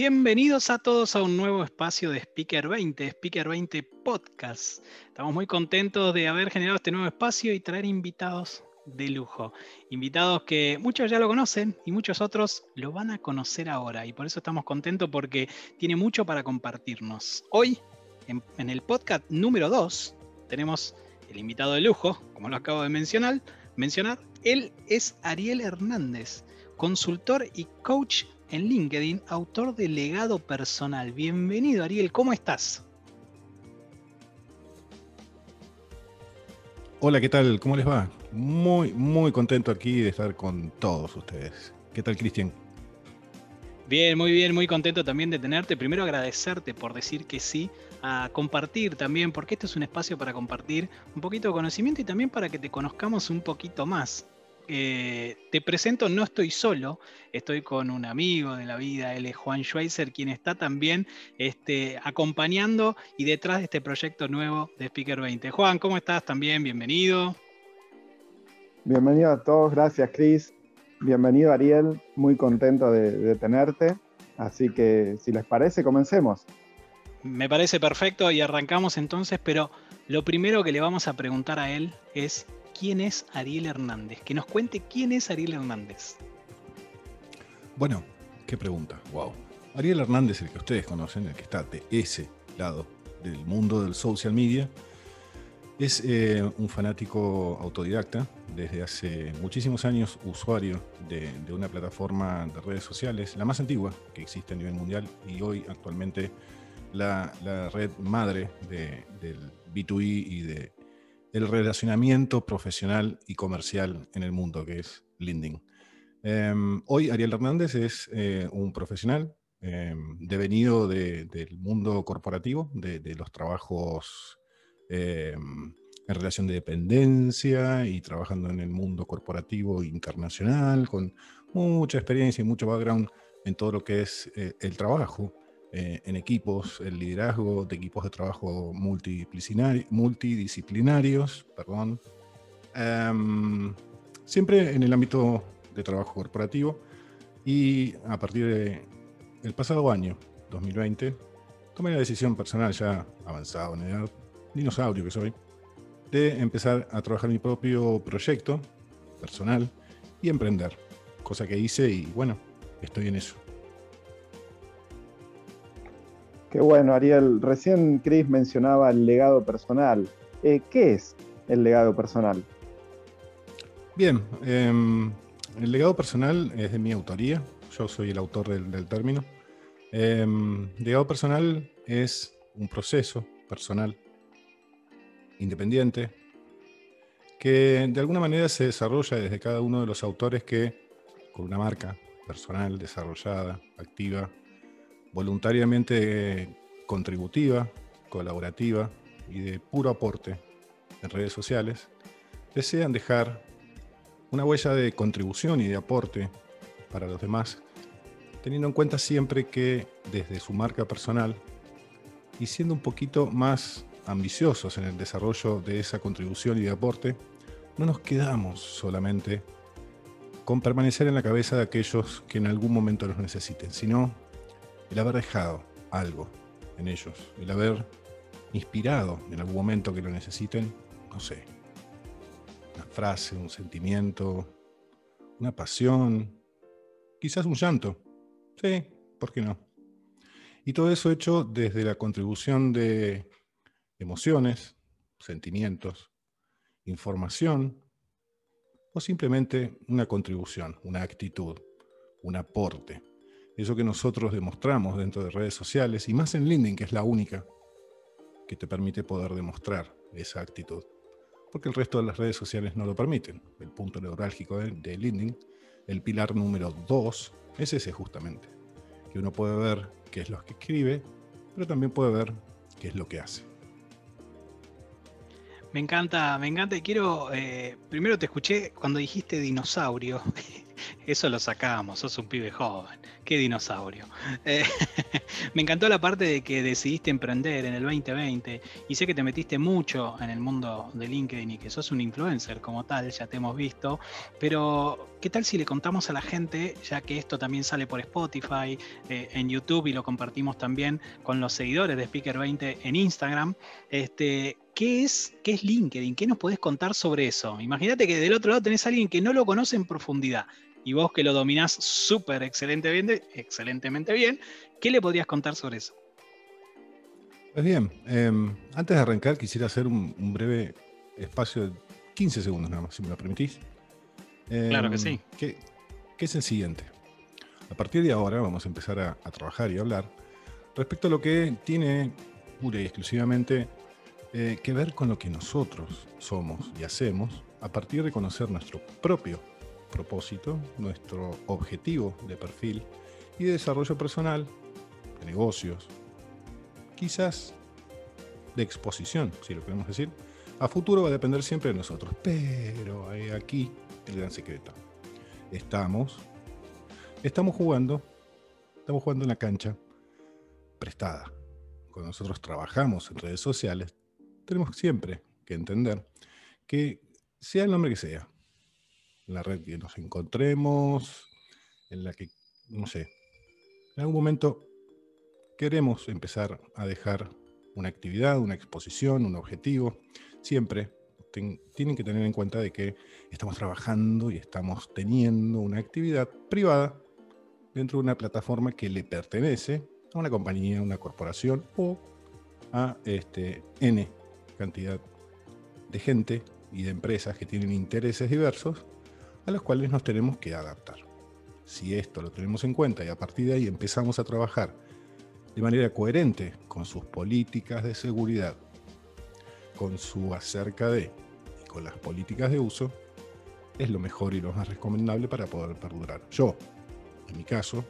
Bienvenidos a todos a un nuevo espacio de Speaker 20, Speaker 20 Podcast. Estamos muy contentos de haber generado este nuevo espacio y traer invitados de lujo. Invitados que muchos ya lo conocen y muchos otros lo van a conocer ahora. Y por eso estamos contentos porque tiene mucho para compartirnos. Hoy, en, el podcast número 2, tenemos el invitado de lujo, como lo acabo de mencionar. mencionar. Él es Ariel Hernández, consultor y coach en LinkedIn, autor de Legado Personal. Bienvenido, Ariel, ¿cómo estás? Hola, ¿qué tal? ¿Cómo les va? Muy, muy contento aquí de estar con todos ustedes. ¿Qué tal, Cristian? Bien, muy bien, muy contento también de tenerte. Primero agradecerte por decir que sí, a compartir también, porque este es un espacio para compartir un poquito de conocimiento y también para que te conozcamos un poquito más. Eh, te presento, no estoy solo, estoy con un amigo de la vida, él es Juan Schweizer, quien está también este, acompañando y detrás de este proyecto nuevo de Speaker 20. Juan, ¿cómo estás? También, bienvenido. Bienvenido a todos, gracias Cris. Bienvenido Ariel, muy contento de tenerte. Así que si les parece, comencemos. Me parece perfecto y arrancamos entonces, pero lo primero que le vamos a preguntar a él es quién es Ariel Hernández. Que nos cuente quién es Ariel Hernández. Bueno, qué pregunta. Wow. Ariel Hernández, el que ustedes conocen, el que está de ese lado del mundo del social media, es eh, un fanático autodidacta, desde hace muchísimos años usuario de, una plataforma de redes sociales, la más antigua que existe a nivel mundial y hoy actualmente la, red madre del B2E y de el relacionamiento profesional y comercial en el mundo, que es LinkedIn. Em, hoy Ariel Hernández es eh, un profesional em, devenido del mundo corporativo, de, los trabajos em, en relación de dependencia y trabajando en el mundo corporativo internacional, con mucha experiencia y mucho background en todo lo que es eh, el trabajo eh, en equipos, el liderazgo de equipos de trabajo multidisciplinarios, perdón. Em, siempre en el ámbito de trabajo corporativo y a partir del el pasado año, 2020, tomé la decisión personal ya avanzado en edad, dinosaurio que soy, de empezar a trabajar mi propio proyecto personal y emprender, cosa que hice y bueno, estoy en eso. Qué bueno, Ariel. Recién Chris mencionaba el legado personal. Eh, ¿Qué es el legado personal? Bien, em, el legado personal es de mi autoría. Yo soy el autor del, término. Em, legado personal es un proceso personal, independiente, que de alguna manera se desarrolla desde cada uno de los autores que, con una marca personal desarrollada, activa, voluntariamente contributiva, colaborativa y de puro aporte en redes sociales, desean dejar una huella de contribución y de aporte para los demás, teniendo en cuenta siempre que desde su marca personal y siendo un poquito más ambiciosos en el desarrollo de esa contribución y de aporte, no nos quedamos solamente con permanecer en la cabeza de aquellos que en algún momento los necesiten, sino el haber dejado algo en ellos, el haber inspirado en algún momento que lo necesiten, no sé, una frase, un sentimiento, una pasión, quizás un llanto. Sí, ¿por qué no? Y todo eso hecho desde la contribución de emociones, sentimientos, información o simplemente una contribución, una actitud, un aporte eso que nosotros demostramos dentro de redes sociales y más en LinkedIn, que es la única que te permite poder demostrar esa actitud. Porque el resto de las redes sociales no lo permiten. El punto neurálgico de, de LinkedIn, el pilar número 2, es ese justamente. Que uno puede ver qué es lo que escribe, pero también puede ver qué es lo que hace. Me encanta, me encanta y quiero, eh, primero te escuché cuando dijiste dinosaurio Eso lo sacamos, sos un pibe joven. Qué dinosaurio. Eh, me encantó la parte de que decidiste emprender en el 2020 y sé que te metiste mucho en el mundo de LinkedIn y que sos un influencer como tal, ya te hemos visto. Pero, ¿qué tal si le contamos a la gente, ya que esto también sale por Spotify, eh, en YouTube y lo compartimos también con los seguidores de Speaker 20 en Instagram? Este, ¿Qué es, ¿Qué es LinkedIn? ¿Qué nos podés contar sobre eso? Imagínate que del otro lado tenés a alguien que no lo conoce en profundidad y vos que lo dominás súper excelentemente, excelentemente bien, ¿qué le podrías contar sobre eso? Pues bien, em, antes de arrancar quisiera hacer un, breve espacio de 15 segundos nada más, si me lo permitís. claro que em, sí. Que, es el siguiente. A partir de ahora vamos a empezar a, a trabajar y a hablar respecto a lo que tiene pura y exclusivamente eh, que ver con lo que nosotros somos y hacemos a partir de conocer nuestro propio propósito, nuestro objetivo de perfil y de desarrollo personal, de negocios, quizás de exposición, si lo queremos decir. A futuro va a depender siempre de nosotros, pero hay aquí el gran secreto. Estamos, estamos jugando, estamos jugando en la cancha prestada. Cuando nosotros trabajamos en redes sociales, tenemos siempre que entender que sea el nombre que sea, la red que nos encontremos, en la que, no sé, en algún momento queremos empezar a dejar una actividad, una exposición, un objetivo, siempre tienen que tener en cuenta de que estamos trabajando y estamos teniendo una actividad privada dentro de una plataforma que le pertenece a una compañía, a una corporación o a este, N cantidad de gente y de empresas que tienen intereses diversos a los cuales nos tenemos que adaptar. Si esto lo tenemos en cuenta y a partir de ahí empezamos a trabajar de manera coherente con sus políticas de seguridad, con su acerca de y con las políticas de uso, es lo mejor y lo más recomendable para poder perdurar. Yo, en mi caso,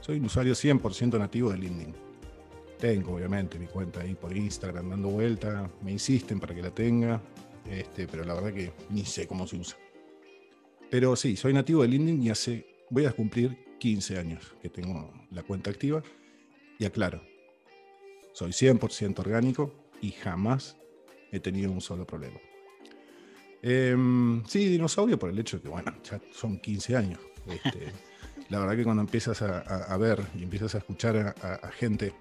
soy un usuario 100% nativo de LinkedIn tengo, obviamente, mi cuenta ahí por Instagram dando vuelta. Me insisten para que la tenga. Este, pero la verdad que ni sé cómo se usa. Pero sí, soy nativo de LinkedIn y hace, voy a cumplir 15 años que tengo la cuenta activa. Y aclaro, soy 100% orgánico y jamás he tenido un solo problema. Em, sí, dinosaurio por el hecho de que, bueno, ya son 15 años. Este, la verdad que cuando empiezas a, ver y empiezas a escuchar a gente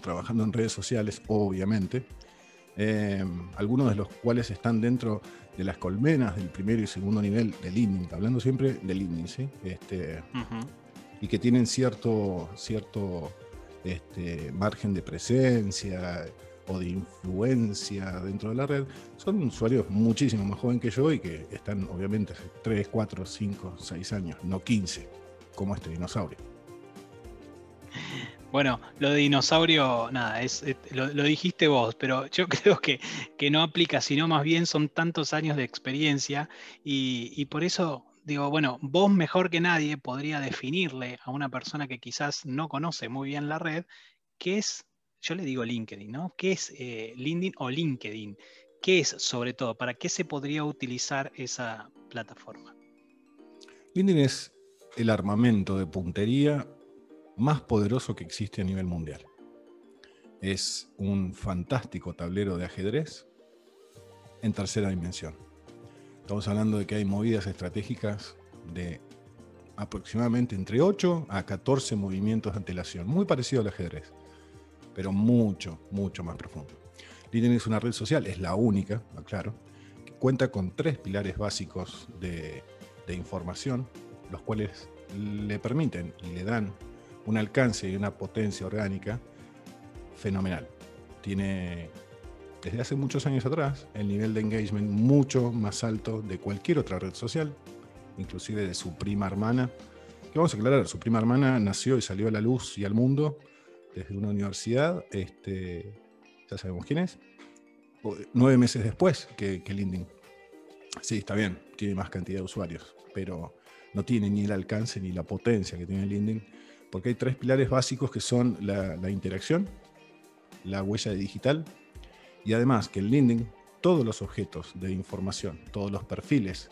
trabajando en redes sociales, obviamente, eh, algunos de los cuales están dentro de las colmenas del primero y segundo nivel del LinkedIn, hablando siempre del LinkedIn, ¿sí? Este, y que tienen cierto, cierto este, margen de presencia o de influencia dentro de la red, son usuarios muchísimo más jóvenes que yo y que están obviamente hace 3, 4, 5, 6 años, no 15, como este dinosaurio. Bueno, lo de dinosaurio, nada, es, lo, dijiste vos, pero yo creo que, que, no aplica, sino más bien son tantos años de experiencia y, por eso digo, bueno, vos mejor que nadie podría definirle a una persona que quizás no conoce muy bien la red, qué es, yo le digo LinkedIn, ¿no? ¿Qué es eh, LinkedIn o LinkedIn? ¿Qué es sobre todo? ¿Para qué se podría utilizar esa plataforma? LinkedIn es el armamento de puntería más poderoso que existe a nivel mundial. Es un fantástico tablero de ajedrez en tercera dimensión. Estamos hablando de que hay movidas estratégicas de aproximadamente entre 8 a 14 movimientos de antelación, muy parecido al ajedrez, pero mucho, mucho más profundo. LinkedIn es una red social, es la única, claro, que cuenta con tres pilares básicos de, de información, los cuales le permiten y le dan un alcance y una potencia orgánica fenomenal. Tiene desde hace muchos años atrás el nivel de engagement mucho más alto de cualquier otra red social, inclusive de su prima hermana. Que vamos a aclarar, su prima hermana nació y salió a la luz y al mundo desde una universidad, este, ya sabemos quién es, nueve meses después que, que LinkedIn. Sí, está bien, tiene más cantidad de usuarios, pero no tiene ni el alcance ni la potencia que tiene LinkedIn porque hay tres pilares básicos que son la, interacción, la huella digital y además que el LinkedIn, todos los objetos de información, todos los perfiles,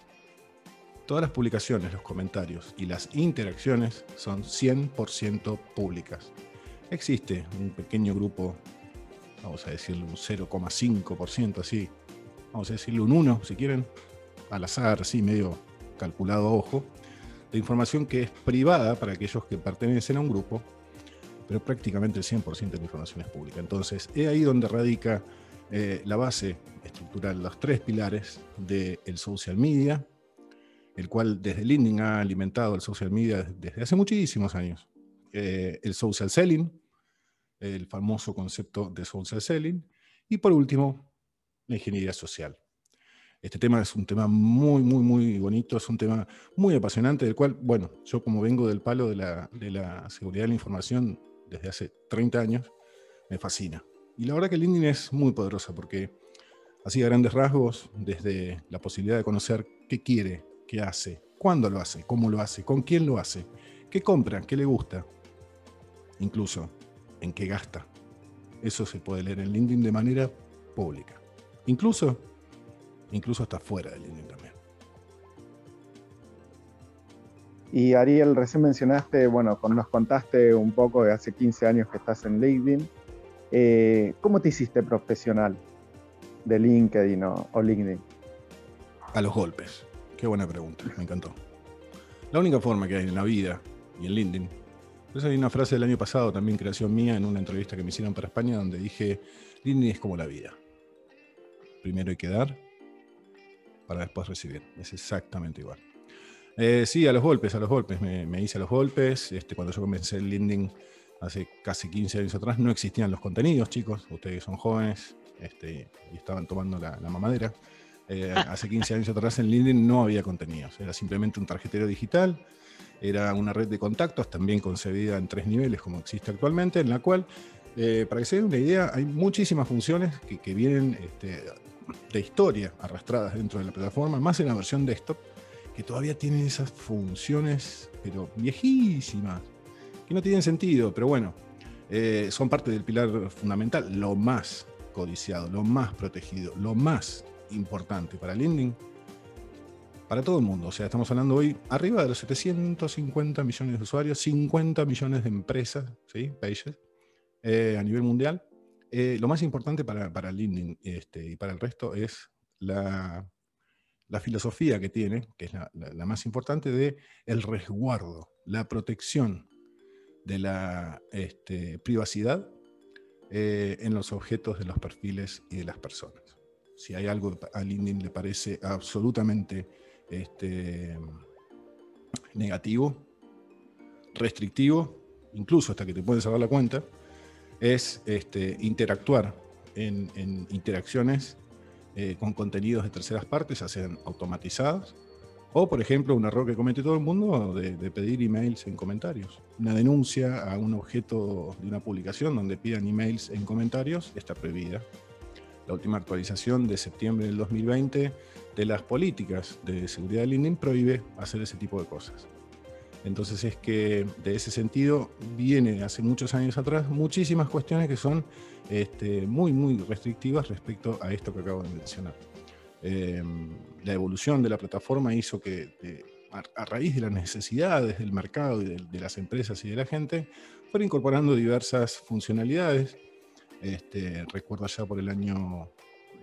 Todas las publicaciones, los comentarios y las interacciones son 100% públicas. Existe un pequeño grupo, vamos a decirlo un 0,5% así, vamos a decirle un 1 si quieren, al azar, así medio calculado ojo, de información que es privada para aquellos que pertenecen a un grupo, pero prácticamente el 100% de la información es pública. Entonces, es ahí donde radica eh, la base estructural, los tres pilares del social media, el cual desde LinkedIn ha alimentado el social media desde hace muchísimos años. Eh, el social selling, el famoso concepto de social selling, y por último, la ingeniería social. Este tema es un tema muy, muy, muy bonito, es un tema muy apasionante, del cual, bueno, yo como vengo del palo de la, de la seguridad de la información desde hace 30 años, me fascina. Y la verdad que LinkedIn es muy poderosa porque así a grandes rasgos, desde la posibilidad de conocer qué quiere qué hace, cuándo lo hace, cómo lo hace, con quién lo hace, qué compra, qué le gusta, incluso en qué gasta. Eso se puede leer en LinkedIn de manera pública. Incluso, incluso hasta fuera de LinkedIn también. Y Ariel, recién mencionaste, bueno, nos contaste un poco de hace 15 años que estás en LinkedIn. Eh, ¿Cómo te hiciste profesional de LinkedIn o LinkedIn? A los golpes. Qué buena pregunta, me encantó. La única forma que hay en la vida y en LinkedIn. Esa hay una frase del año pasado, también creación mía, en una entrevista que me hicieron para España, donde dije, LinkedIn es como la vida. Primero hay que dar para después recibir. Es exactamente igual. Eh, sí, a los golpes, a los golpes. Me, hice a los golpes. Este, cuando yo comencé el LinkedIn hace casi 15 años atrás, no existían los contenidos, chicos. Ustedes son jóvenes este, y estaban tomando la mamadera. Eh, hace 15 años atrás en LinkedIn no había contenidos, era simplemente un tarjetero digital, era una red de contactos también concebida en tres niveles como existe actualmente, en la cual, eh, para que se den una idea, hay muchísimas funciones que, vienen este, de historia arrastradas dentro de la plataforma, más en la versión desktop, que todavía tienen esas funciones, pero viejísimas, que no tienen sentido, pero bueno, eh, son parte del pilar fundamental, lo más codiciado, lo más protegido, lo más importante para LinkedIn, para todo el mundo. O sea, estamos hablando hoy arriba de los 750 millones de usuarios, 50 millones de empresas, ¿sí? Pages, eh, a nivel mundial. Eh, lo más importante para, para este, y para el resto es la, la filosofía que tiene, que es la, más importante, de el resguardo, la protección de la este, privacidad eh, en los objetos de los perfiles y de las personas. Si hay algo a LinkedIn le parece absolutamente este, negativo, restrictivo, incluso hasta que te puedes cerrar la cuenta, es este, interactuar en, interacciones eh, con contenidos de terceras partes, ya sean automatizados, o por ejemplo un error que comete todo el mundo de, de, pedir emails en comentarios. Una denuncia a un objeto de una publicación donde pidan emails en comentarios está prohibida la última actualización de septiembre del 2020 de las políticas de seguridad de LinkedIn prohíbe hacer ese tipo de cosas. Entonces es que de ese sentido viene hace muchos años atrás muchísimas cuestiones que son este, muy, muy restrictivas respecto a esto que acabo de mencionar. Em, la evolución de la plataforma hizo que a, raíz de las necesidades del mercado y de, las empresas y de la gente, fuera incorporando diversas funcionalidades este, recuerdo ya por el año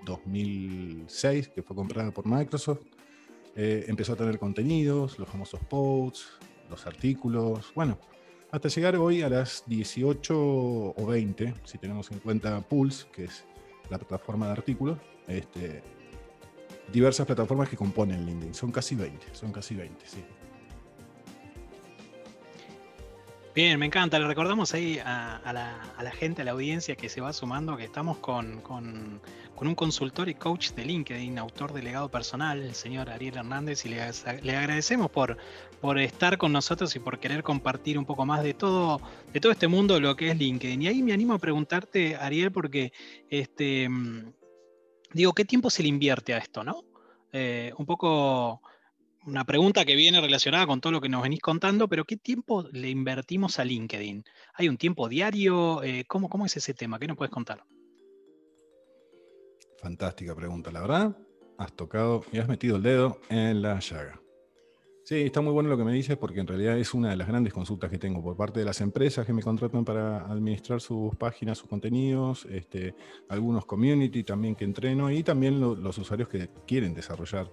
2006, que fue comprada por Microsoft. Eh, empezó a tener contenidos, los famosos posts, los artículos, bueno, hasta llegar hoy a las 18 o 20, si tenemos en cuenta Pulse, que es la plataforma de artículos, este, diversas plataformas que componen LinkedIn. Son casi 20, son casi 20, sí. Bien, me encanta. Le recordamos ahí a, la, gente, a la audiencia que se va sumando, que estamos con, un consultor y coach de LinkedIn, autor de legado personal, el señor Ariel Hernández, y le, agradecemos por, estar con nosotros y por querer compartir un poco más de todo, de todo este mundo, lo que es LinkedIn. Y ahí me animo a preguntarte, Ariel, porque este, mm, digo, ¿qué tiempo se le invierte a esto, no? Eh, un poco una pregunta que viene relacionada con todo lo que nos venís contando, pero ¿qué tiempo le invertimos a LinkedIn? ¿Hay un tiempo diario? Eh, ¿cómo, ¿Cómo es ese tema? ¿Qué nos puedes contar? Fantástica pregunta, la verdad. Has tocado y has metido el dedo en la llaga. Sí, está muy bueno lo que me dices porque en realidad es una de las grandes consultas que tengo por parte de las empresas que me contratan para administrar sus páginas, sus contenidos, este, algunos community también que entreno y también los usuarios que quieren desarrollar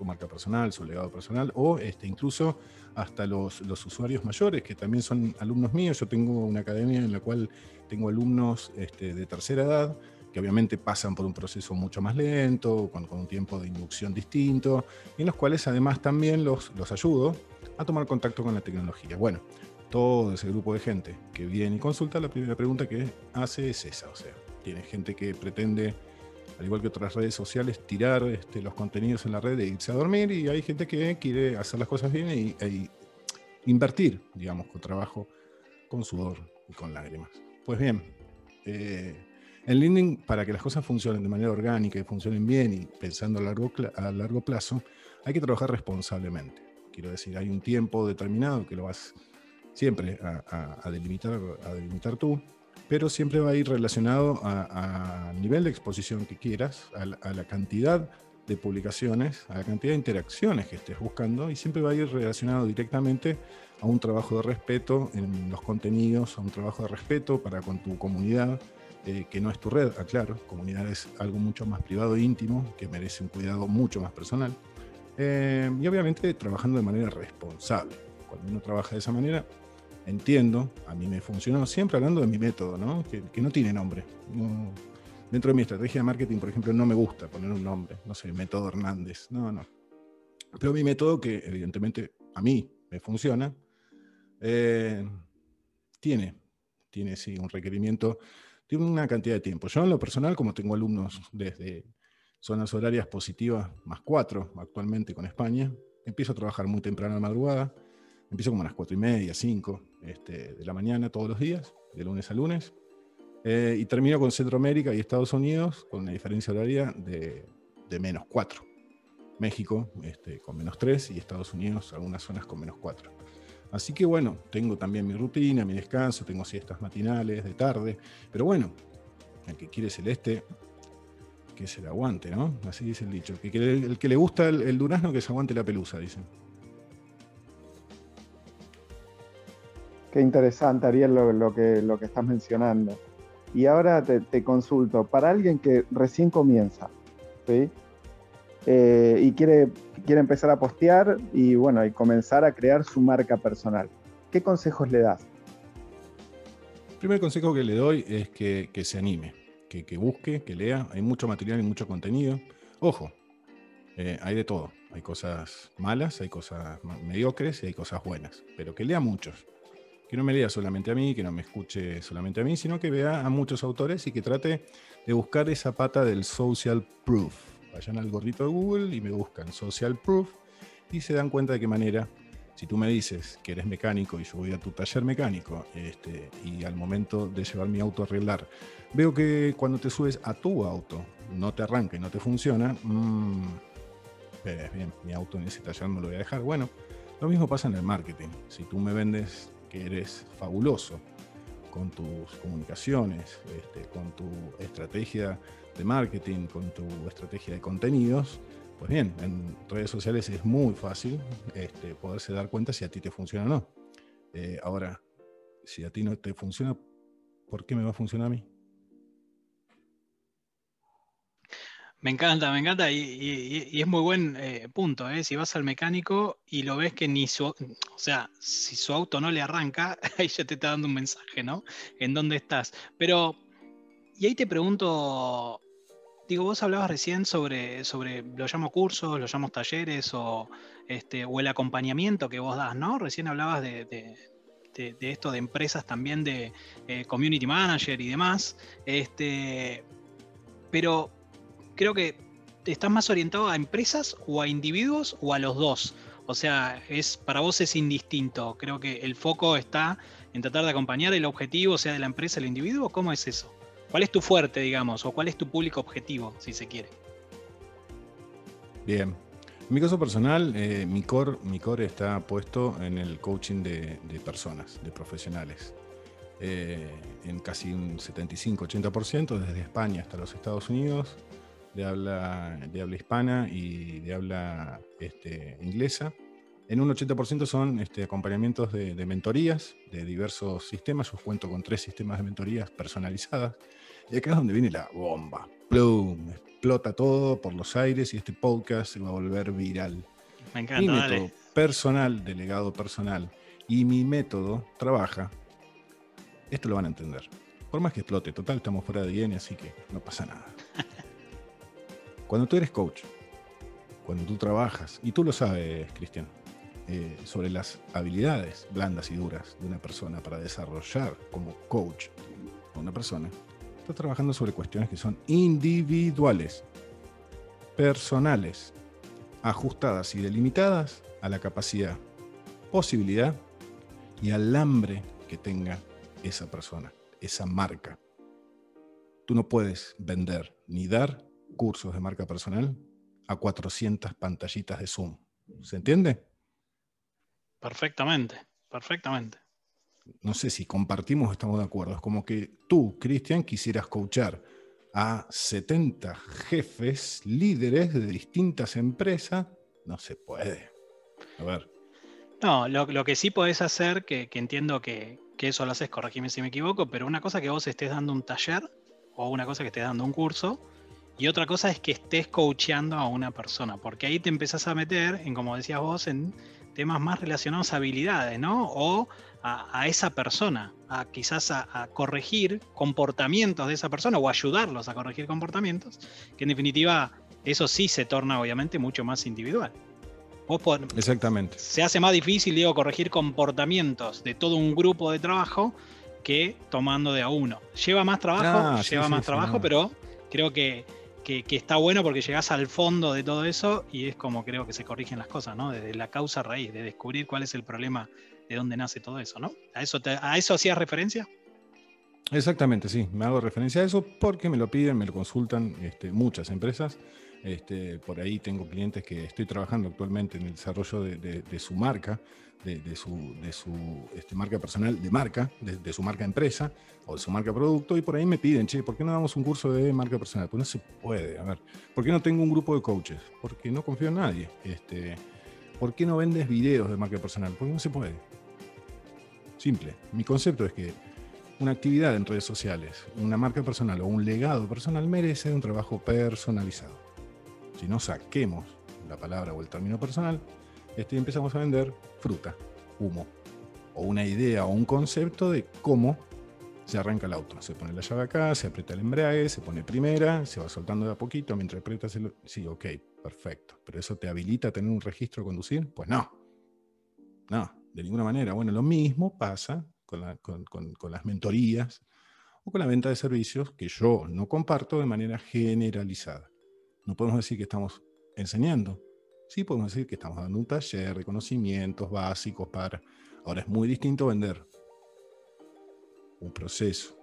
su marca personal, su legado personal o este, incluso hasta los, usuarios mayores que también son alumnos míos. Yo tengo una academia en la cual tengo alumnos este, de tercera edad que obviamente pasan por un proceso mucho más lento, con, un tiempo de inducción distinto, y en los cuales además también los, los ayudo a tomar contacto con la tecnología. Bueno, todo ese grupo de gente que viene y consulta, la primera pregunta que hace es esa, o sea, tiene gente que pretende, al igual que otras redes sociales, tirar este, los contenidos en la red e irse a dormir, y hay gente que quiere hacer las cosas bien y, e invertir, digamos, con trabajo, con sudor y con lágrimas. Pues bien, eh, en LinkedIn, para que las cosas funcionen de manera orgánica y funcionen bien y pensando a largo, a largo plazo, hay que trabajar responsablemente. Quiero decir, hay un tiempo determinado que lo vas siempre a, delimitar, a delimitar tú, pero siempre va a ir relacionado al nivel de exposición que quieras, a la, cantidad de publicaciones, a la cantidad de interacciones que estés buscando y siempre va a ir relacionado directamente a un trabajo de respeto en los contenidos, a un trabajo de respeto para con tu comunidad, eh, que no es tu red, aclaro, comunidad es algo mucho más privado e íntimo, que merece un cuidado mucho más personal. Eh, y obviamente trabajando de manera responsable. Cuando uno trabaja de esa manera, entiendo, a mí me funcionó, siempre hablando de mi método, ¿no? Que, no tiene nombre. dentro de mi estrategia de marketing, por ejemplo, no me gusta poner un nombre, no sé, método Hernández, no, no. Pero mi método, que evidentemente a mí me funciona, eh, tiene, tiene sí un requerimiento tiene una cantidad de tiempo. Yo en lo personal, como tengo alumnos desde zonas horarias positivas más cuatro actualmente con España, empiezo a trabajar muy temprano a la madrugada, empiezo como a las cuatro y media, cinco este, de la mañana todos los días, de lunes a lunes, eh, y termino con Centroamérica y Estados Unidos con una diferencia horaria de, menos cuatro. México este, con menos tres y Estados Unidos algunas zonas con menos cuatro. Así que bueno, tengo también mi rutina, mi descanso, tengo siestas matinales, de tarde, pero bueno, el que quiere celeste, que se le aguante, ¿no? Así dice el dicho. El que le gusta el, durazno, que se aguante la pelusa, dicen. Qué interesante, Ariel, lo, que, estás mencionando. Y ahora te, te, consulto, para alguien que recién comienza, ¿sí? Eh, y quiere, quiere empezar a postear y bueno, y comenzar a crear su marca personal. ¿Qué consejos le das? El primer consejo que le doy es que, se anime, que, busque, que lea. Hay mucho material y mucho contenido. Ojo, eh, hay de todo. Hay cosas malas, hay cosas mediocres y hay cosas buenas. Pero que lea muchos. Que no me lea solamente a mí, que no me escuche solamente a mí, sino que vea a muchos autores y que trate de buscar esa pata del social proof vayan al gordito de Google y me buscan Social Proof y se dan cuenta de qué manera, si tú me dices que eres mecánico y yo voy a tu taller mecánico este, y al momento de llevar mi auto a arreglar, veo que cuando te subes a tu auto no te arranca y no te funciona, mmm, bien, mi auto en ese taller no lo voy a dejar. Bueno, lo mismo pasa en el marketing. Si tú me vendes que eres fabuloso con tus comunicaciones, este, con tu estrategia de marketing, con tu estrategia de contenidos, pues bien, en redes sociales es muy fácil este, poderse dar cuenta si a ti te funciona o no. Eh, ahora, si a ti no te funciona, ¿por qué me va a funcionar a mí? Me encanta, me encanta y, es muy buen eh, punto. ¿eh? Si vas al mecánico y lo ves que ni su, o sea, si su auto no le arranca, ahí ya te está dando un mensaje, ¿no? En dónde estás. Pero y ahí te pregunto, digo, vos hablabas recién sobre, sobre lo llamo cursos, lo llamo talleres o, este, o el acompañamiento que vos das, ¿no? Recién hablabas de, esto de empresas también de eh, community manager y demás. Este, pero creo que estás más orientado a empresas o a individuos o a los dos. O sea, es, para vos es indistinto. Creo que el foco está en tratar de acompañar el objetivo, sea de la empresa, el individuo. ¿Cómo es eso? ¿Cuál es tu fuerte, digamos, o cuál es tu público objetivo, si se quiere? Bien. En mi caso personal, eh, mi, core, mi core está puesto en el coaching de, personas, de profesionales. Eh, en casi un 75-80%, desde España hasta los Estados Unidos, de habla, de habla hispana y de habla este, inglesa. En un 80% son este, acompañamientos de, mentorías de diversos sistemas. Yo cuento con tres sistemas de mentorías personalizadas. Y acá es donde viene la bomba. ¡Plum! Explota todo por los aires y este podcast se va a volver viral. Me encanta. Mi método personal, delegado personal, y mi método trabaja. Esto lo van a entender. Por más que explote, total, estamos fuera de IN, así que no pasa nada. Cuando tú eres coach, cuando tú trabajas, y tú lo sabes, Cristian, eh, sobre las habilidades blandas y duras de una persona para desarrollar como coach a una persona, estás trabajando sobre cuestiones que son individuales, personales, ajustadas y delimitadas a la capacidad, posibilidad y al hambre que tenga esa persona, esa marca. Tú no puedes vender ni dar cursos de marca personal a 400 pantallitas de Zoom. ¿Se entiende? Perfectamente, perfectamente. No sé si compartimos o estamos de acuerdo. Es como que tú, Cristian, quisieras coachar a 70 jefes, líderes de distintas empresas. No se puede. A ver. No, lo, que sí podés hacer, que, entiendo que, que, eso lo haces, corregime si me equivoco, pero una cosa que vos estés dando un taller o una cosa que estés dando un curso, y otra cosa es que estés coacheando a una persona, porque ahí te empezás a meter, en como decías vos, en temas más relacionados a habilidades, ¿no? O a, esa persona, a quizás a, corregir comportamientos de esa persona o ayudarlos a corregir comportamientos, que en definitiva eso sí se torna obviamente mucho más individual. Exactamente. Se hace más difícil, digo, corregir comportamientos de todo un grupo de trabajo que tomando de a uno. Lleva más trabajo, ah, lleva más trabajo, pero creo que que, está bueno porque llegas al fondo de todo eso y es como creo que se corrigen las cosas, ¿no? Desde la causa raíz, de descubrir cuál es el problema, de dónde nace todo eso, ¿no? ¿A eso, a eso hacías referencia? Exactamente, sí, me hago referencia a eso porque me lo piden, me lo consultan este, muchas empresas. Este, por ahí tengo clientes que estoy trabajando actualmente en el desarrollo de su marca de, su, de su este, marca personal, de marca, de, su marca empresa o de su marca producto, y por ahí me piden, che, ¿por qué no damos un curso de marca personal? Pues no se puede, a ver, ¿por qué no tengo un grupo de coaches? Porque no confío en nadie. Este, ¿Por qué no vendes videos de marca personal? Porque no se puede. Simple. Mi concepto es que una actividad en redes sociales, una marca personal o un legado personal merece un trabajo personalizado. Si no saquemos la palabra o el término personal, este, empezamos a vender fruta, humo, o una idea o un concepto de cómo se arranca el auto. Se pone la llave acá, se aprieta el embrague, se pone primera, se va soltando de a poquito mientras aprietas el... Sí, ok, perfecto. ¿Pero eso te habilita a tener un registro de conducir? Pues no. No, de ninguna manera. Bueno, lo mismo pasa con, con las mentorías o con la venta de servicios que yo no comparto de manera generalizada. No podemos decir que estamos enseñando, sí podemos decir que estamos dando un taller de conocimientos básicos para... Ahora es muy distinto vender un proceso,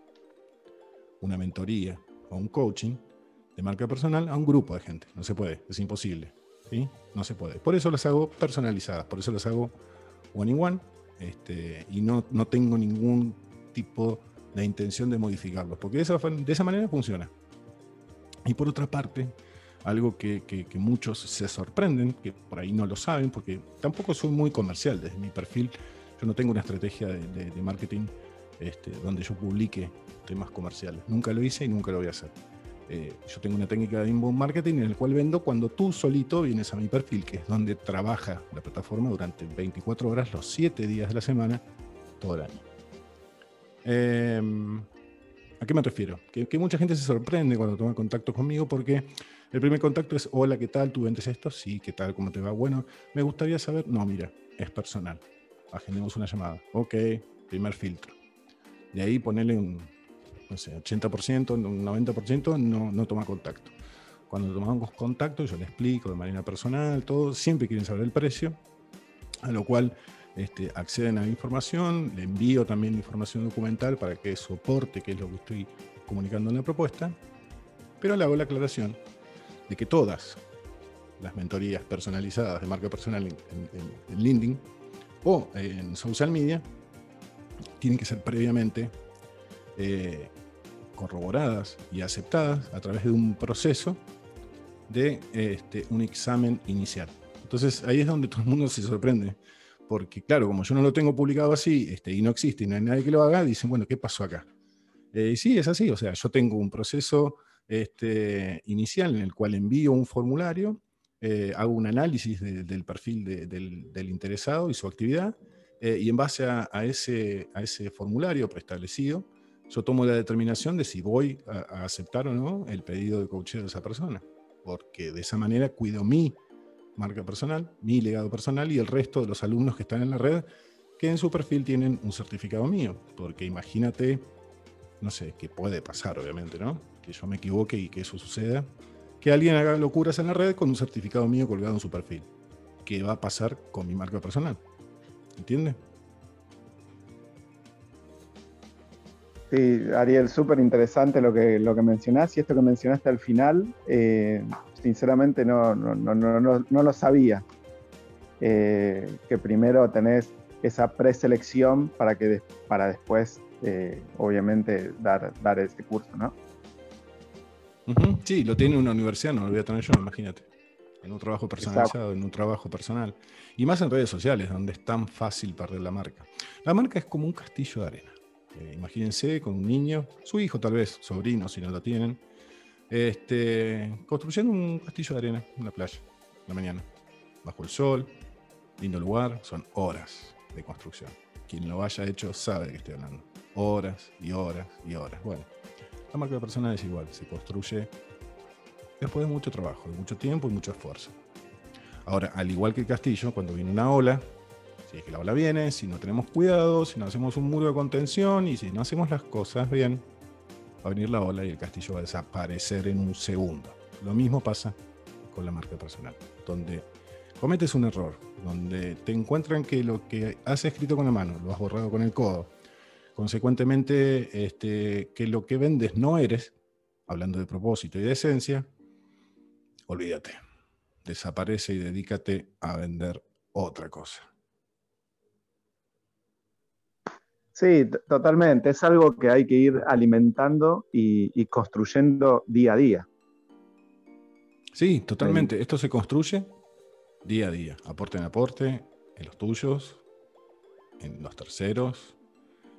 una mentoría o un coaching de marca personal a un grupo de gente. No se puede, es imposible. ¿sí? No se puede. Por eso las hago personalizadas, por eso las hago one in one este, y no, no tengo ningún tipo de intención de modificarlos, porque de esa, de esa manera funciona. Y por otra parte, algo que, muchos se sorprenden, que por ahí no lo saben, porque tampoco soy muy comercial desde mi perfil. Yo no tengo una estrategia de, marketing este, donde yo publique temas comerciales. Nunca lo hice y nunca lo voy a hacer. Eh, yo tengo una técnica de inbound marketing en el cual vendo cuando tú solito vienes a mi perfil, que es donde trabaja la plataforma durante 24 horas, los 7 días de la semana, todo el año. Em, ¿A qué me refiero? Que, que, mucha gente se sorprende cuando toma contacto conmigo porque el primer contacto es, hola, ¿qué tal? ¿Tú vendes esto? Sí, ¿qué tal? ¿Cómo te va? Bueno, me gustaría saber. No, mira, es personal. Agendemos una llamada. Ok, primer filtro. De ahí ponerle un, no sé, 80%, un 90%, no, no toma contacto. Cuando tomamos contacto, yo le explico de manera personal, todo, siempre quieren saber el precio, a lo cual este, acceden a la información, le envío también información documental para que soporte qué es lo que estoy comunicando en la propuesta, pero le hago la aclaración de que todas las mentorías personalizadas de marca personal en, LinkedIn o en social media tienen que ser previamente eh, corroboradas y aceptadas a través de un proceso de este, un examen inicial. Entonces ahí es donde todo el mundo se sorprende. Porque claro, como yo no lo tengo publicado así este, y no existe y no hay nadie que lo haga, dicen, bueno, ¿qué pasó acá? Eh, y sí, es así. O sea, yo tengo un proceso este, inicial en el cual envío un formulario, eh, hago un análisis del perfil del, interesado y su actividad, eh, y en base a, ese, a ese formulario preestablecido, yo tomo la determinación de si voy a, aceptar o no el pedido de coaching de esa persona, porque de esa manera cuido mi marca personal, mi legado personal y el resto de los alumnos que están en la red que en su perfil tienen un certificado mío, porque imagínate, no sé, qué puede pasar obviamente, ¿no? Que yo me equivoque y que eso suceda, que alguien haga locuras en la red con un certificado mío colgado en su perfil. ¿Qué va a pasar con mi marca personal? ¿Entiendes? Sí, Ariel, súper interesante lo que, lo que mencionás y esto que mencionaste al final, eh, sinceramente no, no, no, no, lo sabía. Eh, que primero tenés esa preselección para, que para después, eh, obviamente, dar, dar ese curso, ¿no? Sí, lo tiene una universidad, no lo voy a tener yo, imagínate. En un trabajo personalizado, en un trabajo personal. Y más en redes sociales, donde es tan fácil perder la marca. La marca es como un castillo de arena. Eh, imagínense con un niño, su hijo tal vez, sobrino si no lo tienen, este, construyendo un castillo de arena en la playa, en la mañana, bajo el sol, lindo lugar, son horas de construcción. Quien lo haya hecho sabe de qué estoy hablando. Horas y horas y horas. Bueno, la marca personal es igual, se construye después de mucho trabajo, de mucho tiempo y mucho esfuerzo. Ahora, al igual que el castillo, cuando viene una ola, si es que la ola viene, si no tenemos cuidado, si no hacemos un muro de contención y si no hacemos las cosas bien, va a venir la ola y el castillo va a desaparecer en un segundo. Lo mismo pasa con la marca personal, donde cometes un error, donde te encuentran que lo que has escrito con la mano lo has borrado con el codo, consecuentemente este, que lo que vendes no eres, hablando de propósito y de esencia, olvídate, desaparece y dedícate a vender otra cosa. Sí, totalmente. Es algo que hay que ir alimentando y, construyendo día a día. Sí, totalmente. Esto se construye día a día, aporte en aporte, en los tuyos, en los terceros,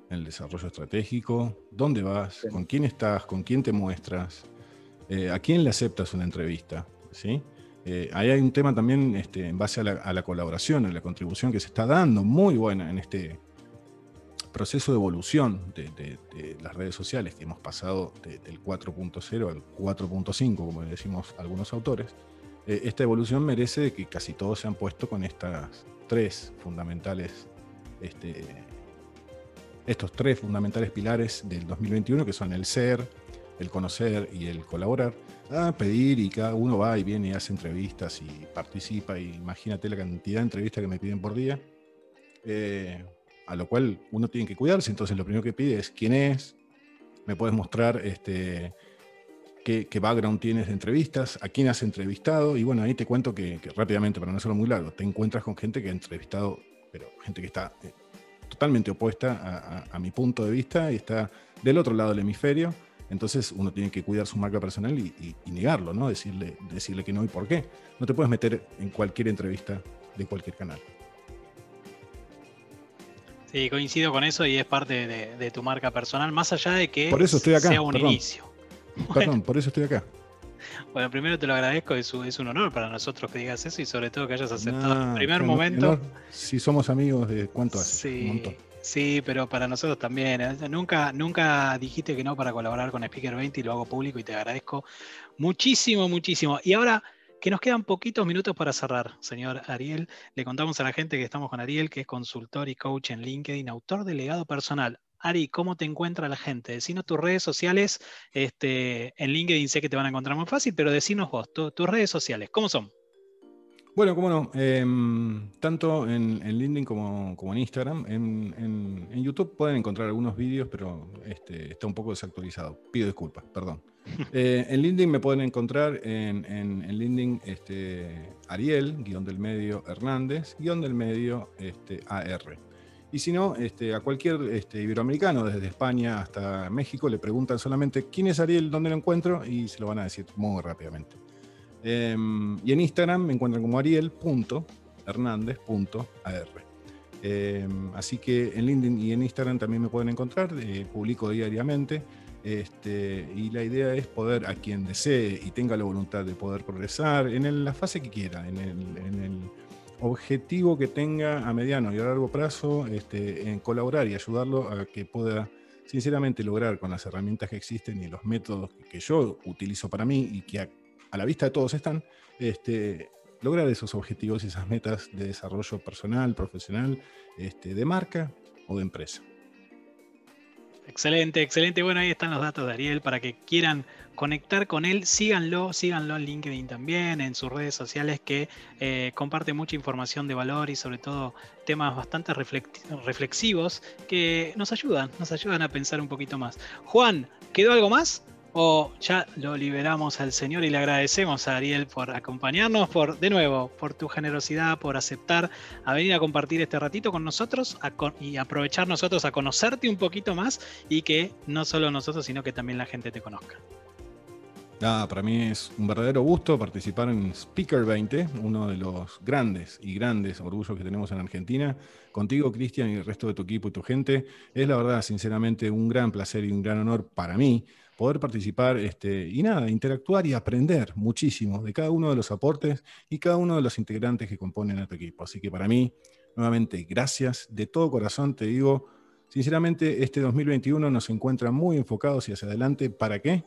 el desarrollo estratégico, dónde vas, con quién estás, con quién te muestras, eh, a quién le aceptas una entrevista. ¿sí? Eh, ahí hay un tema también este, en base a la, a la, colaboración, a la contribución que se está dando, muy buena en este, proceso de evolución de, las redes sociales, que hemos pasado del 4.0 al 4.5, como decimos algunos autores, eh, esta evolución merece que casi todos se han puesto con estas tres fundamentales, este, estos tres fundamentales pilares del 2021, que son el ser, el conocer y el colaborar, a pedir y cada uno va y viene y hace entrevistas y participa, y imagínate la cantidad de entrevistas que me piden por día. Eh, a lo cual uno tiene que cuidarse. Entonces lo primero que pide es quién es, me puedes mostrar este, qué, background tienes de entrevistas, a quién has entrevistado, y bueno, ahí te cuento que, rápidamente, para no hacerlo muy largo, te encuentras con gente que ha entrevistado, pero gente que está eh, totalmente opuesta a, mi punto de vista y está del otro lado del hemisferio. Entonces uno tiene que cuidar su marca personal y, y, negarlo, ¿no? Decirle, decirle que no y por qué. No te puedes meter en cualquier entrevista de cualquier canal. Sí, coincido con eso y es parte de, tu marca personal, más allá de que por eso estoy acá, sea un inicio. Perdón, por eso estoy acá. Bueno, primero te lo agradezco, es, un honor para nosotros que digas eso y sobre todo que hayas aceptado en el primer momento. si somos amigos de cuánto hace, sí, Sí, pero para nosotros también. ¿eh? Nunca, nunca dijiste que no para colaborar con Speaker 20 y lo hago público y te agradezco muchísimo, muchísimo. Y ahora que nos quedan poquitos minutos para cerrar, señor Ariel. Le contamos a la gente que estamos con Ariel, que es consultor y coach en LinkedIn, autor de legado personal. Ari, ¿cómo te encuentra la gente? Decinos tus redes sociales. Este, en LinkedIn sé que te van a encontrar muy fácil, pero decinos vos, tus redes sociales, ¿cómo son? Bueno, cómo no. Em, tanto en, LinkedIn como, en Instagram. En, YouTube pueden encontrar algunos vídeos, pero este, está un poco desactualizado. Pido disculpas, perdón. Eh, en LinkedIn me pueden encontrar en, en, LinkedIn este, Ariel, guion del medio Hernández, guion del medio este, AR. Y si no, este, a cualquier este, iberoamericano, desde España hasta México, le preguntan solamente quién es Ariel, dónde lo encuentro, y se lo van a decir muy rápidamente. Em, y en Instagram me encuentran como ariel.hernandez.ar. Em, así que en LinkedIn y en Instagram también me pueden encontrar, eh, publico diariamente. Este, y la idea es poder, a quien desee y tenga la voluntad de poder progresar en la fase que quiera, en el, objetivo que tenga a mediano y a largo plazo, este, en colaborar y ayudarlo a que pueda sinceramente lograr con las herramientas que existen y los métodos que yo utilizo para mí y que a, la vista de todos están, este, lograr esos objetivos y esas metas de desarrollo personal, profesional, este, de marca o de empresa. Excelente, excelente. Bueno, ahí están los datos de Ariel para que quieran conectar con él. Síganlo, síganlo en LinkedIn también, en sus redes sociales que eh, comparte mucha información de valor y sobre todo temas bastante reflexivos que nos ayudan, nos ayudan a pensar un poquito más. Juan, ¿quedó algo más? O ya lo liberamos al Señor y le agradecemos a Ariel por acompañarnos, por de nuevo, por tu generosidad, por aceptar a venir a compartir este ratito con nosotros y aprovechar nosotros a conocerte un poquito más y que no solo nosotros, sino que también la gente te conozca. Para mí es un verdadero gusto participar en Speaker 20, uno de los grandes y grandes orgullos que tenemos en Argentina. Contigo, Cristian, y el resto de tu equipo y tu gente, es la verdad, sinceramente, un gran placer y un gran honor para mí poder participar este, y nada, interactuar y aprender muchísimo de cada uno de los aportes y cada uno de los integrantes que componen a tu equipo. Así que para mí, nuevamente, gracias de todo corazón, te digo, sinceramente, este 2021 nos encuentra muy enfocados y hacia adelante. ¿Para qué?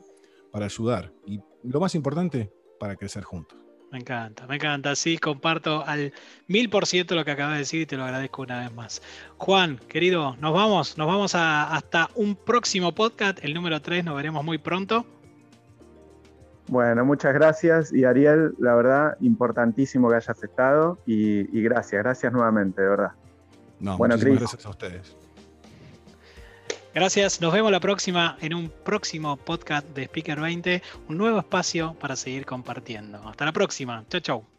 Para ayudar. Y lo más importante, para crecer juntos. Me encanta, me encanta. Sí, comparto al mil por ciento lo que acabas de decir y te lo agradezco una vez más. Juan, querido, nos vamos, nos vamos hasta un próximo podcast, el número 3, nos veremos muy pronto. Bueno, muchas gracias y Ariel, la verdad, importantísimo que hayas estado y, gracias, gracias nuevamente, de verdad. No, bueno, gracias a ustedes. Gracias, nos vemos la próxima en un próximo podcast de Speaker 20, un nuevo espacio para seguir compartiendo. Hasta la próxima, chau chau.